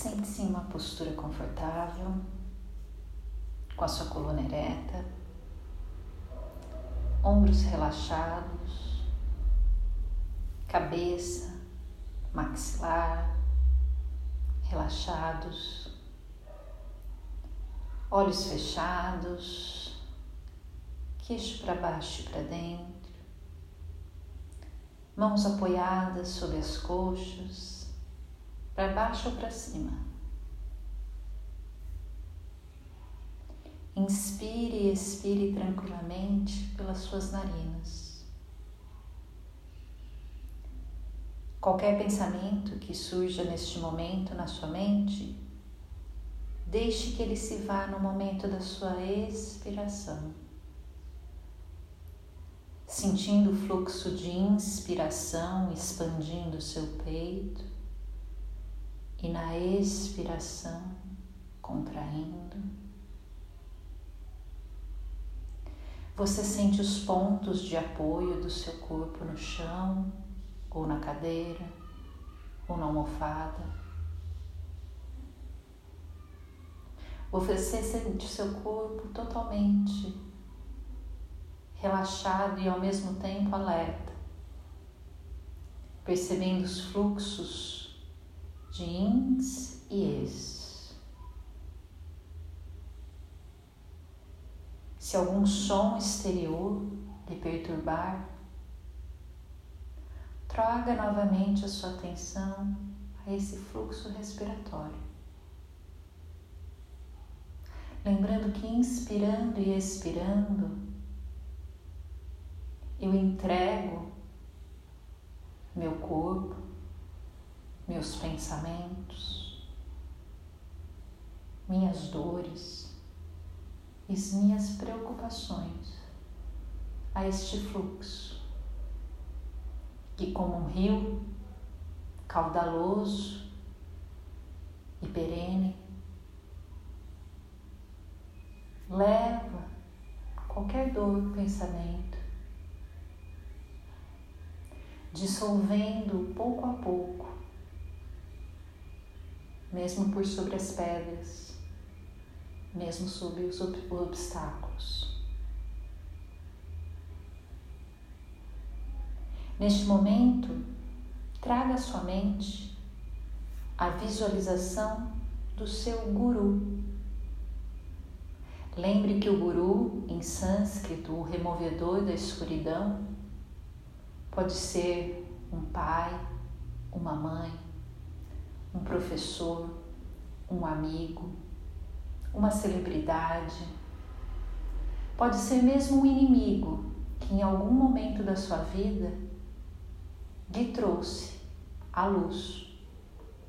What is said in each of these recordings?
Sente-se em uma postura confortável, com a sua coluna ereta, ombros relaxados, cabeça, maxilar relaxados, olhos fechados, queixo para baixo e para dentro, mãos apoiadas sobre as coxas para baixo ou para cima. Inspire e expire tranquilamente pelas suas narinas. Qualquer pensamento que surja neste momento na sua mente, deixe que ele se vá no momento da sua expiração. Sentindo o fluxo de inspiração expandindo o seu peito e na expiração, contraindo, você sente os pontos de apoio do seu corpo no chão, ou na cadeira, ou na almofada. Você sente o seu corpo totalmente relaxado e ao mesmo tempo alerta, percebendo os fluxos de ins e ex. Se algum som exterior lhe perturbar, traga novamente a sua atenção a esse fluxo respiratório. Lembrando que inspirando e expirando, eu entrego meu corpo, meus pensamentos, minhas dores e minhas preocupações a este fluxo que, como um rio caudaloso e perene, leva qualquer dor, pensamento, dissolvendo pouco a pouco mesmo por sobre as pedras, mesmo sob os obstáculos. Neste momento, traga à sua mente a visualização do seu guru. Lembre que o guru, em sânscrito, o removedor da escuridão, pode ser um pai, uma mãe, um professor, um amigo, uma celebridade. Pode ser mesmo um inimigo que em algum momento da sua vida lhe trouxe à luz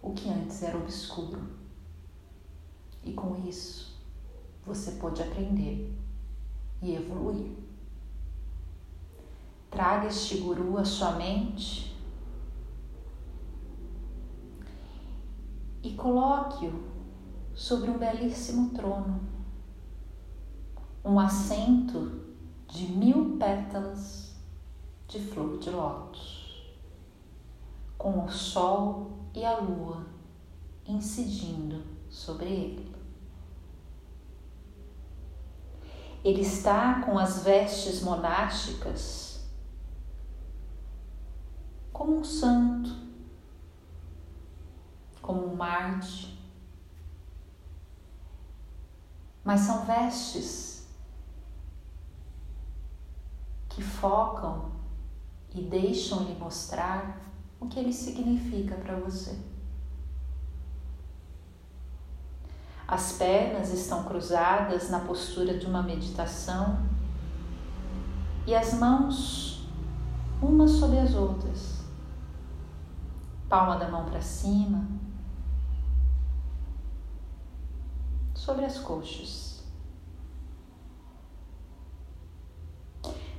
o que antes era obscuro. E com isso você pode aprender e evoluir. Traga este guru à sua mente e coloque-o sobre um belíssimo trono, um assento de mil pétalas de flor de lótus, com o sol e a lua incidindo sobre ele. Ele está com as vestes monásticas como um santo como Marte. Mas são vestes que focam e deixam lhe mostrar o que ele significa para você. As pernas estão cruzadas na postura de uma meditação e as mãos umas sobre as outras. Palma da mão para cima, sobre as coxas.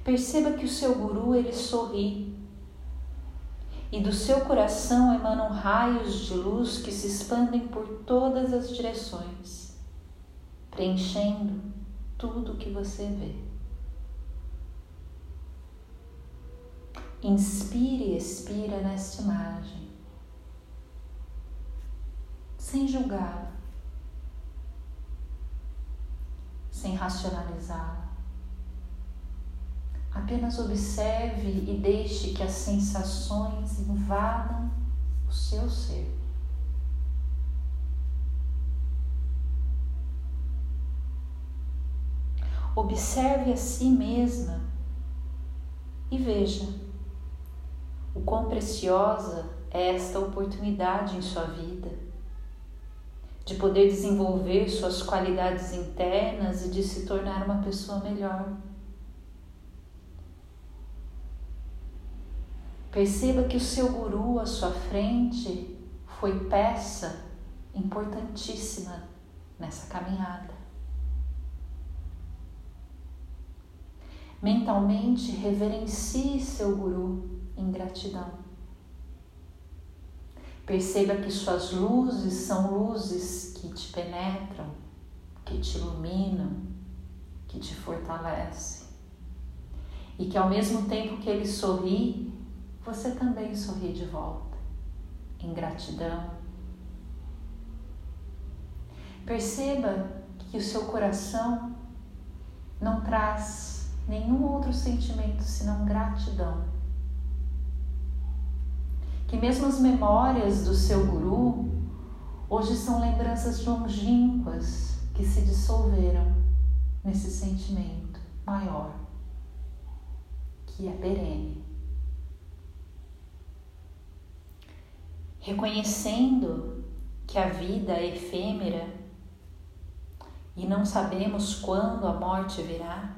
Perceba que o seu guru ele sorri e do seu coração emanam raios de luz que se expandem por todas as direções, preenchendo tudo o que você vê. Inspire e expira nesta imagem sem julgá-la, sem racionalizá-la. Apenas observe e deixe que as sensações invadam o seu ser. Observe a si mesma e veja o quão preciosa é esta oportunidade em sua vida de poder desenvolver suas qualidades internas e de se tornar uma pessoa melhor. Perceba que o seu guru à sua frente foi peça importantíssima nessa caminhada. Mentalmente reverencie seu guru em gratidão. Perceba que suas luzes são luzes que te penetram, que te iluminam, que te fortalecem. E que ao mesmo tempo que ele sorri, você também sorri de volta, em gratidão. Perceba que o seu coração não traz nenhum outro sentimento senão gratidão. Que mesmo as memórias do seu guru hoje são lembranças longínquas que se dissolveram nesse sentimento maior, que é perene. reconhecendo que a vida é efêmera e não sabemos quando a morte virá,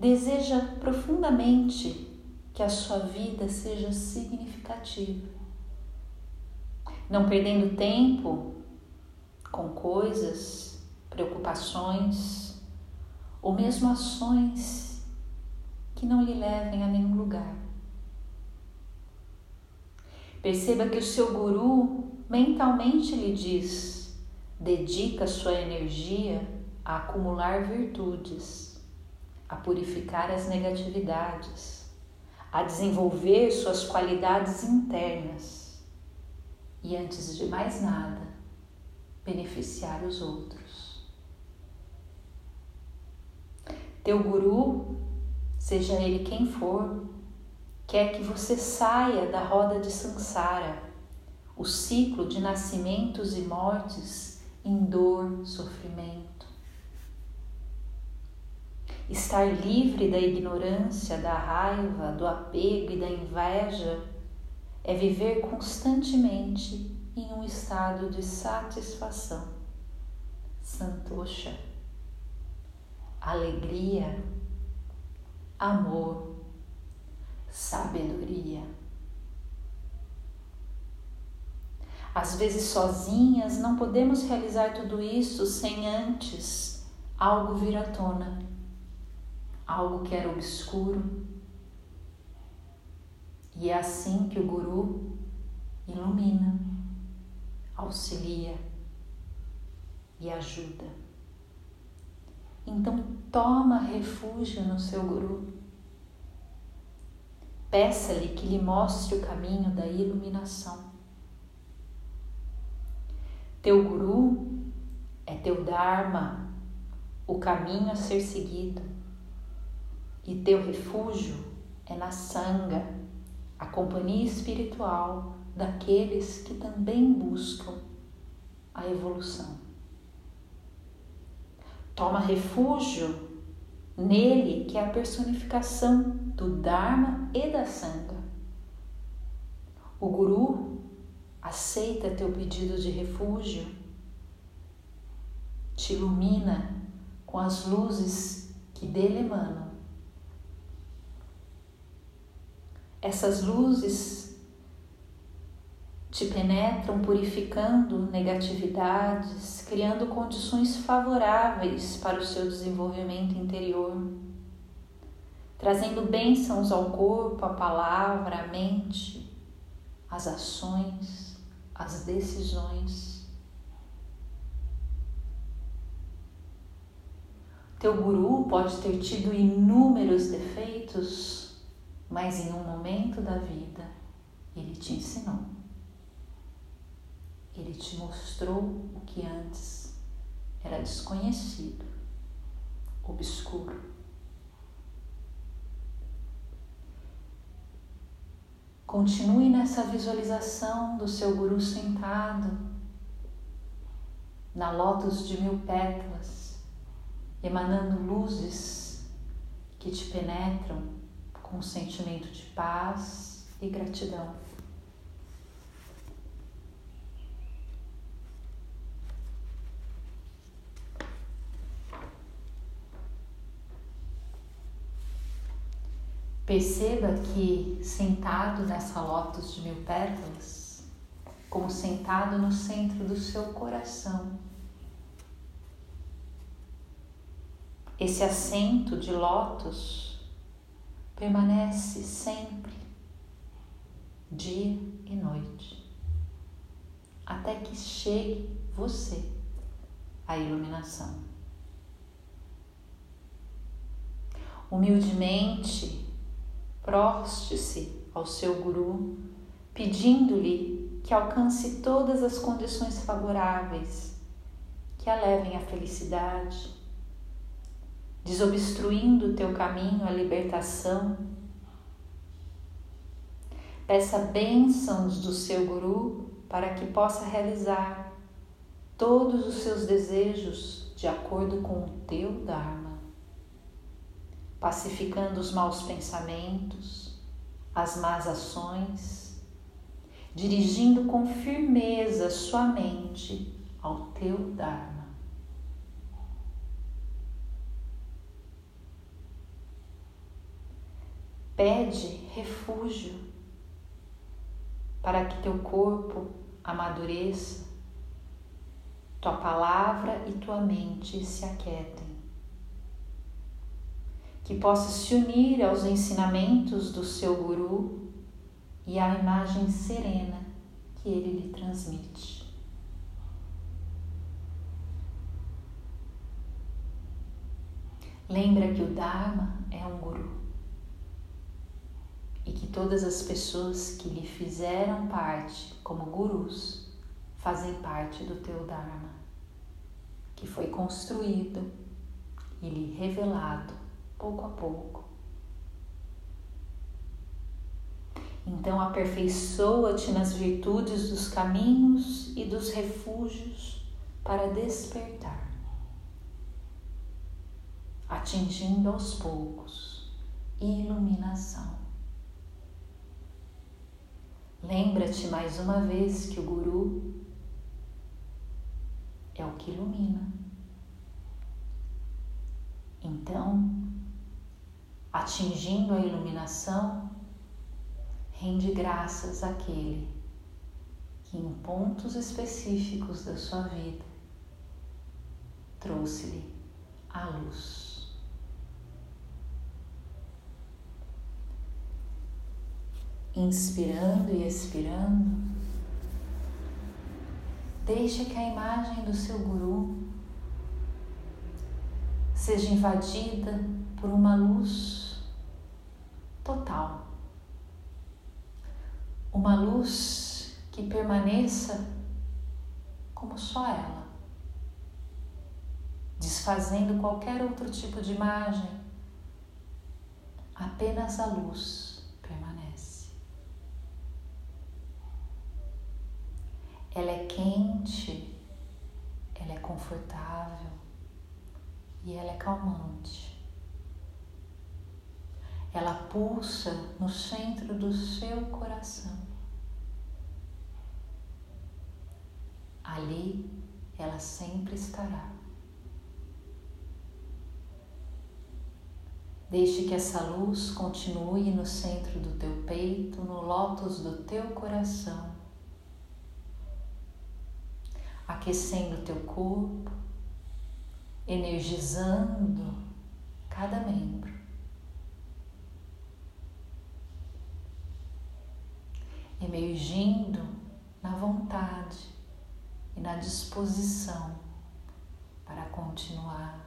deseja profundamente que a sua vida seja significativa, não perdendo tempo com coisas, preocupações ou mesmo ações que não lhe levem a nenhum lugar. Perceba que o seu guru mentalmente lhe diz: dedica sua energia a acumular virtudes, a purificar as negatividades, a desenvolver suas qualidades internas e, antes de mais nada, beneficiar os outros. Teu guru, seja ele quem for, quer que você saia da roda de Sansara, o ciclo de nascimentos e mortes em dor, sofrimento. Estar livre da ignorância, da raiva, do apego e da inveja é viver constantemente em um estado de satisfação, santosha, alegria, amor. Sabedoria. Às vezes, sozinhas, não podemos realizar tudo isso sem antes algo vir à tona, algo que era obscuro. E é assim que o Guru ilumina, auxilia e ajuda. Então, toma refúgio no seu Guru Peça-lhe que lhe mostre o caminho da iluminação. Teu Guru é teu Dharma, o caminho a ser seguido, e teu refúgio é na Sangha, a companhia espiritual daqueles que também buscam a evolução. Toma refúgio nele que é a personificação do Dharma e da Sangha. O Guru aceita teu pedido de refúgio, te ilumina com as luzes que dele emanam. Essas luzes te penetram purificando negatividades, criando condições favoráveis para o seu desenvolvimento interior, trazendo bênçãos ao corpo, à palavra, à mente, às ações, às decisões. Teu guru pode ter tido inúmeros defeitos, mas em um momento da vida ele te ensinou Ele te mostrou o que antes era desconhecido, obscuro. Continue nessa visualização do seu guru sentado na lótus de mil pétalas, emanando luzes que te penetram com um sentimento de paz e gratidão. Perceba que sentado nessa lótus de mil pétalas, como sentado no centro do seu coração, esse assento de lótus permanece sempre, dia e noite, até que chegue você à iluminação. Humildemente, proste-se ao seu guru, pedindo-lhe que alcance todas as condições favoráveis que a levem à felicidade, desobstruindo o teu caminho à libertação. Peça bênçãos do seu guru para que possa realizar todos os seus desejos de acordo com o teu Dharma pacificando os maus pensamentos, as más ações, dirigindo com firmeza sua mente ao teu Dharma. Pede refúgio para que teu corpo amadureça, tua palavra e tua mente se aquietem que possa se unir aos ensinamentos do seu guru e à imagem serena que ele lhe transmite. Lembra que o Dharma é um guru e que todas as pessoas que lhe fizeram parte como gurus fazem parte do teu Dharma, que foi construído e lhe revelado pouco a pouco. Então aperfeiçoa-te nas virtudes dos caminhos e dos refúgios para despertar, atingindo aos poucos iluminação. Lembra-te mais uma vez que o Guru é o que ilumina. Então, atingindo a iluminação, rende graças àquele que, em pontos específicos da sua vida, trouxe-lhe a luz. Inspirando e expirando, deixe que a imagem do seu guru seja invadida por uma luz total. Uma luz que permaneça como só ela, desfazendo qualquer outro tipo de imagem, apenas a luz permanece. Ela é quente, ela é confortável e ela é calmante. Ela pulsa no centro do seu coração. Ali ela sempre estará. Deixe que essa luz continue no centro do teu peito, no lótus do teu coração, aquecendo teu corpo, energizando cada membro. Emergindo na vontade e na disposição para continuar,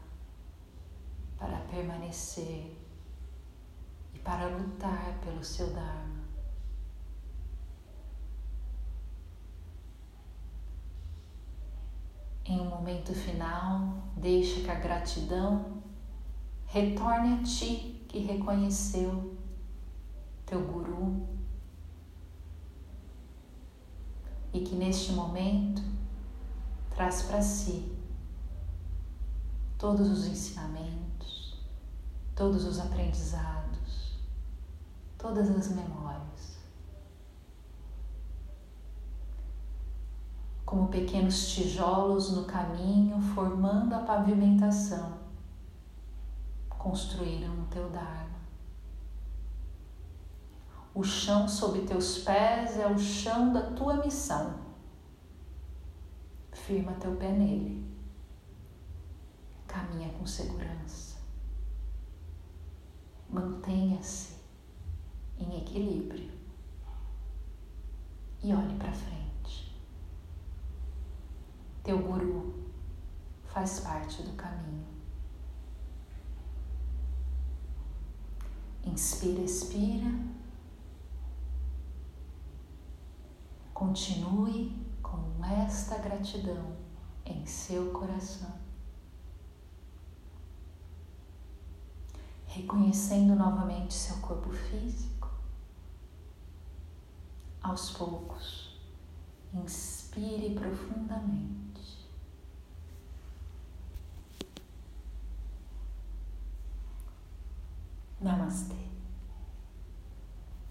para permanecer e para lutar pelo seu Dharma. Momento final, deixa que a gratidão retorne a ti que reconheceu teu guru e que neste momento traz para si todos os ensinamentos, todos os aprendizados, todas as memórias. Como pequenos tijolos no caminho, formando a pavimentação, construíram o teu Dharma. O chão sob teus pés é o chão da tua missão. Firma teu pé nele caminha com segurança. Mantenha-se em equilíbrio e olhe para frente. Teu guru faz parte do caminho. Inspira, expira. Continue com esta gratidão em seu coração. reconhecendo novamente seu corpo físico. Aos poucos, inspire profundamente. ナマステ。